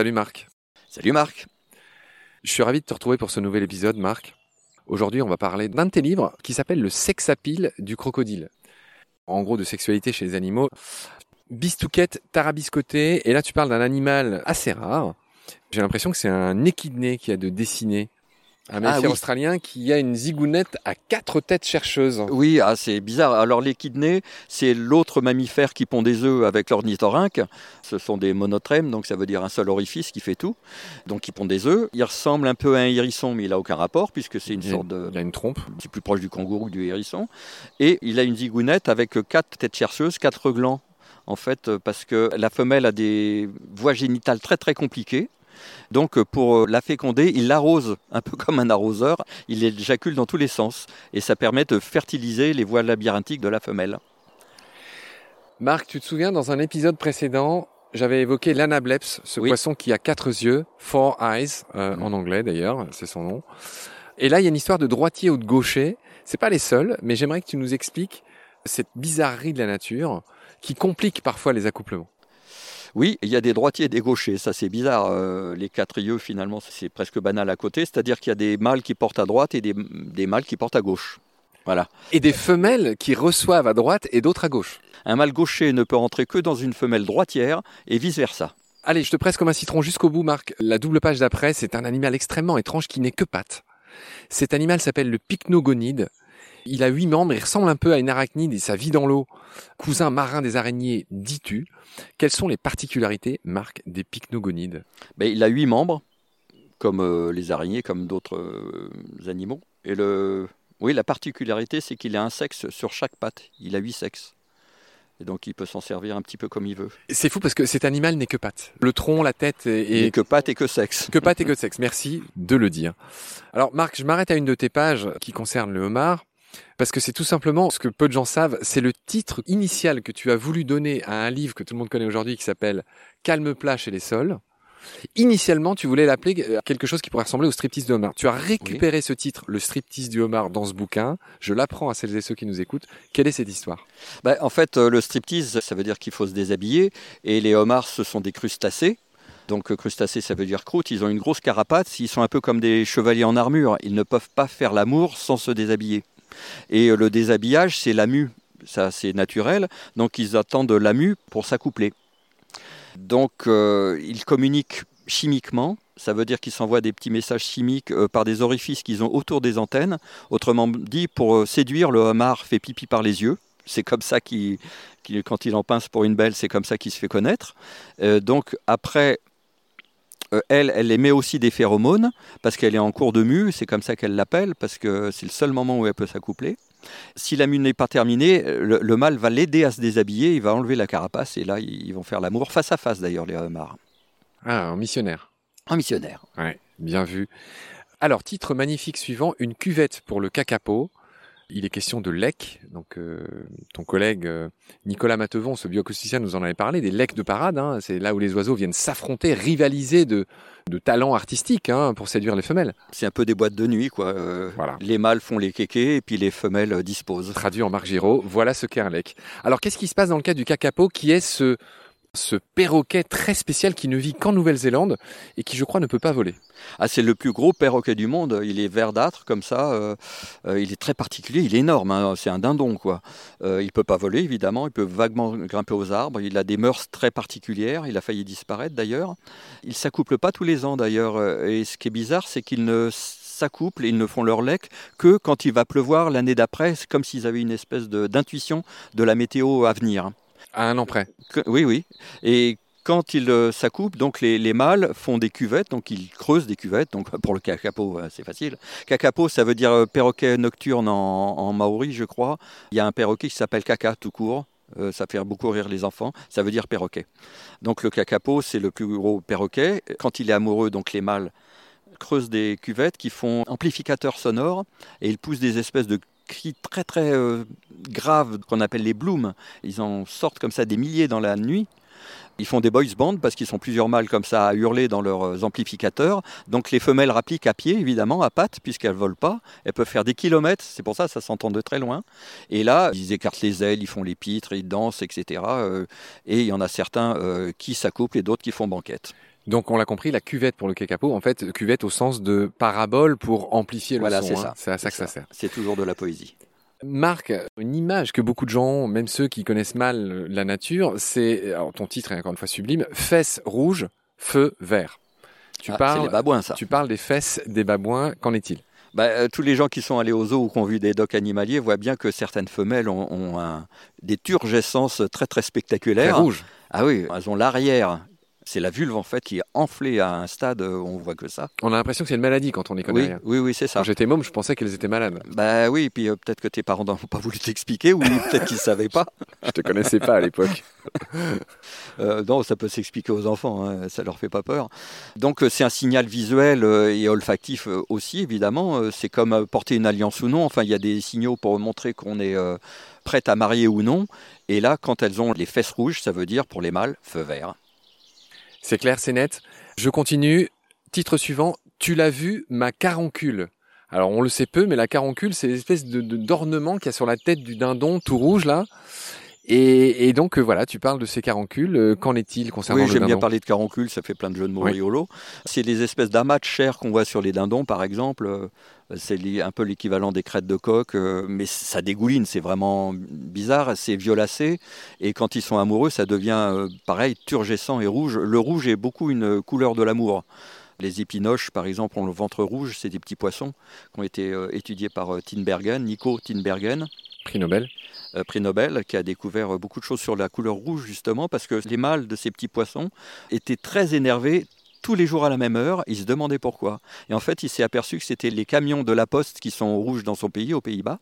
Salut Marc. Salut Marc. Je suis ravi de te retrouver pour ce nouvel épisode, Marc. Aujourd'hui, on va parler d'un de tes livres qui s'appelle Le sexapile du crocodile. En gros, de sexualité chez les animaux. Bistouquette tarabiscoté. Et là, tu parles d'un animal assez rare. J'ai l'impression que c'est un échidné qui a de dessiner. Un Ah oui. australien qui a une zigounette à quatre têtes chercheuses. Oui, ah, c'est bizarre. Alors l'échidné, c'est l'autre mammifère qui pond des œufs avec l'ornithorynque. Ce sont des monotrèmes, donc ça veut dire un seul orifice qui fait tout. Donc il pond des œufs. Il ressemble un peu à un hérisson, mais il n'a aucun rapport puisque c'est une Il- sorte de... Il a une trompe. C'est plus proche du kangourou que du hérisson. Et il a une zigounette avec quatre têtes chercheuses, quatre glands. En fait, parce que la femelle a des voies génitales très très compliquées. Donc pour la féconder, il l'arrose un peu comme un arroseur. Il éjacule dans tous les sens. Et ça permet de fertiliser les voies labyrinthiques de la femelle. Marc, tu te souviens, dans un épisode précédent, j'avais évoqué l'anableps, ce Oui. poisson qui a quatre yeux, four eyes, euh, en anglais d'ailleurs, c'est son nom. Et là, il y a une histoire de droitier ou de gaucher. C'est pas les seuls, mais j'aimerais que tu nous expliques cette bizarrerie de la nature qui complique parfois les accouplements. Oui, il y a des droitiers et des gauchers, ça c'est bizarre. Euh, les quatre yeux, finalement, c'est presque banal à côté, c'est-à-dire qu'il y a des mâles qui portent à droite et des, des mâles qui portent à gauche. Voilà. Et des femelles qui reçoivent à droite et d'autres à gauche. Un mâle gaucher ne peut rentrer que dans une femelle droitière et vice-versa. Allez, je te presse comme un citron jusqu'au bout, Marc. La double page d'après, c'est un animal extrêmement étrange qui n'est que pattes. Cet animal s'appelle le pycnogonide. Il a huit membres, il ressemble un peu à une arachnide et ça vit dans l'eau. Cousin marin des araignées, dis-tu. Quelles sont les particularités, Marc, des pycnogonides? Mais il a huit membres, comme euh, les araignées, comme d'autres euh, animaux. Et le, oui, la particularité, c'est qu'il a un sexe sur chaque patte. Il a huit sexes. Et donc, il peut s'en servir un petit peu comme il veut. C'est fou parce que cet animal n'est que pattes. Le tronc, la tête Et, que patte et que sexe. que pattes et que sexe. Merci de le dire. Alors, Marc, je m'arrête à une de tes pages qui concerne le homard. Parce que c'est tout simplement ce que peu de gens savent, c'est le titre initial que tu as voulu donner à un livre que tout le monde connaît aujourd'hui qui s'appelle Calme plat chez les sols. Initialement, tu voulais l'appeler euh, quelque chose qui pourrait ressembler au striptease du homard. Tu as récupéré ce titre, le striptease du homard, dans ce bouquin. Je l'apprends à celles et ceux qui nous écoutent. Quelle est cette histoire? Ben, en fait, euh, le striptease, ça veut dire qu'il faut se déshabiller. Et les homards, ce sont des crustacés. Donc, euh, crustacés, ça veut dire croûte. Ils ont une grosse carapace. Ils sont un peu comme des chevaliers en armure. Ils ne peuvent pas faire l'amour sans se déshabiller. Et euh, le déshabillage, c'est la mue. Ça, c'est naturel. Donc, ils attendent la mue pour s'accoupler. Donc, euh, ils communiquent chimiquement. Ça veut dire qu'ils s'envoient des petits messages chimiques euh, par des orifices qu'ils ont autour des antennes. Autrement dit, pour séduire, le homard fait pipi par les yeux. C'est comme ça qu'il, quand il en pince pour une belle, c'est comme ça qu'il se fait connaître. Donc après, euh, elle, elle émet aussi des phéromones parce qu'elle est en cours de mue. C'est comme ça qu'elle l'appelle parce que c'est le seul moment où elle peut s'accoupler. Si la mue n'est pas terminée, le, le mâle va l'aider à se déshabiller. Il va enlever la carapace et là, ils vont faire l'amour face à face d'ailleurs, les homards. Ah, un missionnaire. Un missionnaire. Ouais, bien vu. Alors, titre magnifique suivant, une cuvette pour le cacapo. Il est question de lec. Donc, euh, ton collègue euh, Nicolas Matevon, ce bioacousticien, nous en avait parlé, des lecs de parade. hein. C'est là où les oiseaux viennent s'affronter, rivaliser de, de talents artistiques hein, pour séduire les femelles. C'est un peu des boîtes de nuit, quoi. Euh, Voilà. Les mâles font les kékés et puis les femelles euh, disposent. Traduit en Marc Giraud, voilà ce qu'est un lec. Alors, qu'est-ce qui se passe dans le cas du cacapo, qui est ce, ce perroquet très spécial qui ne vit qu'en Nouvelle-Zélande et qui, je crois, ne peut pas voler Ah, c'est le plus gros perroquet du monde. Il est verdâtre comme ça. euh, euh, il est très particulier. Il est énorme. hein, C'est un dindon, quoi. Euh, il peut pas voler, évidemment. Il peut vaguement grimper aux arbres. Il a des mœurs très particulières. Il a failli disparaître, d'ailleurs. Il s'accouple pas tous les ans, d'ailleurs. Euh, Et ce qui est bizarre, c'est qu'ils ne s'accouplent et ils ne font leur lec que quand il va pleuvoir l'année d'après. Comme s'ils avaient une espèce d'intuition de la météo à venir. Un an près. Oui, oui. Et quand ils euh, s'accouplent, donc les, les mâles font des cuvettes, donc ils creusent des cuvettes. Donc pour le cacapo, euh, c'est facile. Cacapo, ça veut dire euh, perroquet nocturne en, maori, je crois. Il y a un perroquet qui s'appelle caca tout court. Euh, ça fait beaucoup rire les enfants. Ça veut dire perroquet. Donc le cacapo, c'est le plus gros perroquet. Quand il est amoureux, donc les mâles creusent des cuvettes qui font amplificateurs sonores et ils poussent des espèces de très très euh, graves qu'on appelle les blooms. Ils en sortent comme ça des milliers dans la nuit. Ils font des boys bands parce qu'ils sont plusieurs mâles comme ça à hurler dans leurs euh, amplificateurs. Donc les femelles rappliquent à pied, évidemment, à pattes, puisqu'elles volent pas. Elles peuvent faire des kilomètres, c'est pour ça que ça s'entend de très loin. Et là, ils écartent les ailes, ils font les pitres, ils dansent, etc. Euh, Et il y en a certains qui s'accouplent et d'autres qui font banquette. Donc on l'a compris, la cuvette pour le kakapo, en fait, cuvette au sens de parabole pour amplifier le Voilà, son. c'est hein. ça. C'est à ça que ça ça. sert. C'est toujours de la poésie. Marc, une image que beaucoup de gens, ont, même ceux qui connaissent mal la nature, c'est, alors ton titre est encore une fois sublime, fesses rouges, feu vert. Tu Ah, parles, les babouins, ça. tu parles des fesses des babouins. Qu'en est-il? Bah, euh, tous les gens qui sont allés aux zoos ou qui ont vu des docks animaliers voient bien que certaines femelles ont, ont un- des turgescences très très Très spectaculaires. rouge. Ah oui, elles ont l'arrière. C'est la vulve en fait qui est enflée à un stade où on voit que ça. On a l'impression que c'est une maladie quand on y connaît Oui, rien. oui, oui, c'est ça. Quand j'étais môme, je pensais qu'elles étaient malades. Bah oui, puis euh, peut-être que tes parents n'ont pas voulu t'expliquer ou peut-être qu'ils ne savaient pas. Je te connaissais pas à l'époque. Euh, non, ça peut s'expliquer aux enfants, hein, ça leur fait pas peur. Donc euh, c'est un signal visuel et olfactif aussi, évidemment. C'est comme porter une alliance ou non. Enfin, il y a des signaux pour montrer qu'on est prête à marier ou non. Et là, quand elles ont les fesses rouges, ça veut dire pour les mâles, feu vert. C'est clair, c'est net. Je continue. Titre suivant. Tu l'as vu, ma caroncule. Alors on le sait peu, mais la caroncule, c'est l'espèce d'ornement qu'il y a sur la tête du dindon tout rouge là. Et, et donc euh, voilà, tu parles de ces caroncules. Euh, Qu'en est-il concernant Oui, le j'aime bien parler de caroncule, ça fait plein de jeux de mots Oui. C'est les espèces d'amas de chair qu'on voit sur les dindons, par exemple. Euh, C'est un peu l'équivalent des crêtes de coq, euh, mais ça dégouline, c'est vraiment bizarre, c'est violacé. Et quand ils sont amoureux, ça devient pareil, turgescent et rouge. Le rouge est beaucoup une couleur de l'amour. Les épinoches, par exemple, ont le ventre rouge, c'est des petits poissons qui ont été étudiés par Tinbergen, Nico Tinbergen Prix Nobel. euh, prix Nobel, qui a découvert beaucoup de choses sur la couleur rouge, justement, parce que les mâles de ces petits poissons étaient très énervés tous les jours à la même heure. Ils se demandaient pourquoi. Et en fait, il s'est aperçu que c'était les camions de la poste qui sont rouges dans son pays, aux Pays-Bas.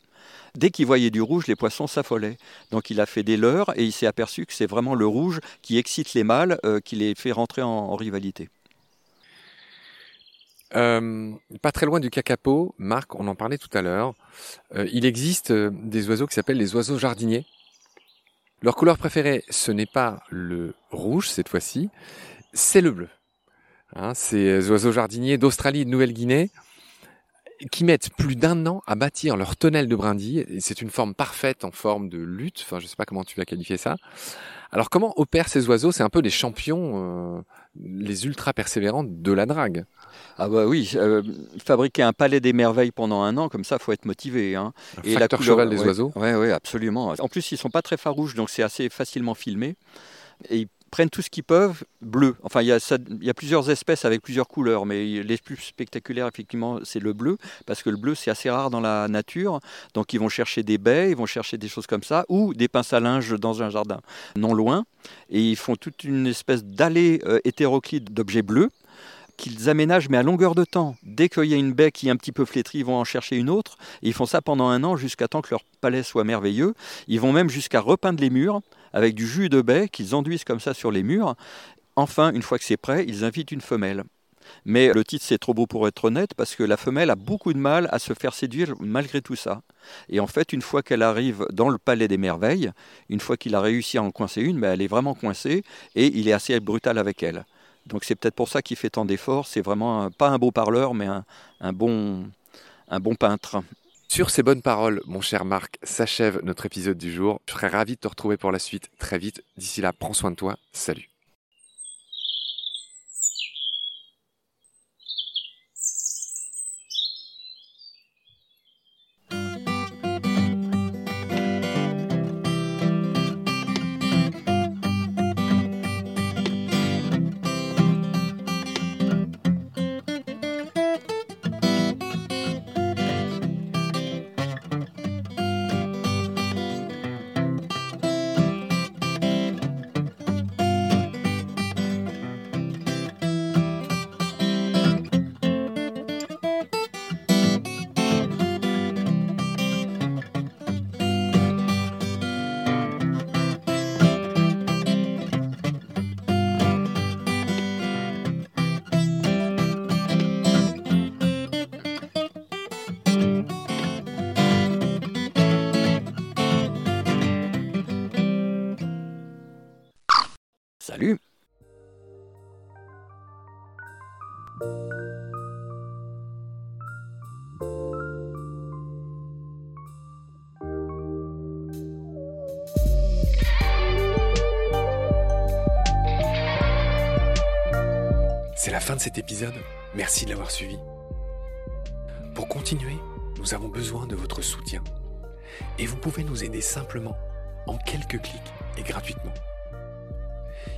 Dès qu'il voyait du rouge, les poissons s'affolaient. Donc il a fait des leurres et il s'est aperçu que c'est vraiment le rouge qui excite les mâles, euh, qui les fait rentrer en, en rivalité. Euh, pas très loin du kakapo, Marc, on en parlait tout à l'heure. Euh, il existe euh, des oiseaux qui s'appellent les oiseaux jardiniers. Leur couleur préférée, ce n'est pas le rouge cette fois-ci, c'est le bleu. Hein, ces oiseaux jardiniers d'Australie et de Nouvelle-Guinée qui mettent plus d'un an à bâtir leur tonnelle de brindilles. C'est une forme parfaite en forme de lutte. Enfin, je sais pas comment tu vas qualifier ça. Alors, comment opèrent ces oiseaux? C'est un peu les champions, euh, les ultra persévérants de la drague. Ah bah oui, euh, fabriquer un palais des merveilles pendant un an, comme ça, faut être motivé. Hein. Un Et la couleur- cheval des ouais. oiseaux. Oui, ouais, absolument. En plus, ils sont pas très farouches, donc c'est assez facilement filmé. Et ils prennent tout ce qu'ils peuvent bleu. Enfin, il y, a plusieurs espèces avec plusieurs couleurs, mais les plus spectaculaires, effectivement, c'est le bleu, parce que le bleu, c'est assez rare dans la nature. Donc, ils vont chercher des baies, ils vont chercher des choses comme ça, ou des pinces à linge dans un jardin non loin. Et ils font toute une espèce d'allée euh, hétéroclite d'objets bleus qu'ils aménagent mais à longueur de temps. Dès qu'il y a une baie qui est un petit peu flétrie, ils vont en chercher une autre. Ils font ça pendant un an jusqu'à temps que leur palais soit merveilleux. Ils vont même jusqu'à repeindre les murs avec du jus de baie qu'ils enduisent comme ça sur les murs. Enfin, une fois que c'est prêt, ils invitent une femelle. Mais le titre, c'est trop beau pour être honnête, parce que la femelle a beaucoup de mal à se faire séduire malgré tout ça. Et en fait, une fois qu'elle arrive dans le palais des merveilles, une fois qu'il a réussi à en coincer une, ben, elle est vraiment coincée, et il est assez brutal avec elle. Donc c'est peut-être pour ça qu'il fait tant d'efforts. C'est vraiment pas un beau parleur, mais un bon, un bon peintre. Sur ces bonnes paroles, mon cher Marc, s'achève notre épisode du jour. Je serais ravi de te retrouver pour la suite très vite. D'ici là, prends soin de toi. Salut. Salut C'est la fin de cet épisode. Merci de l'avoir suivi. Pour continuer, nous avons besoin de votre soutien. Et vous pouvez nous aider simplement, en quelques clics et gratuitement.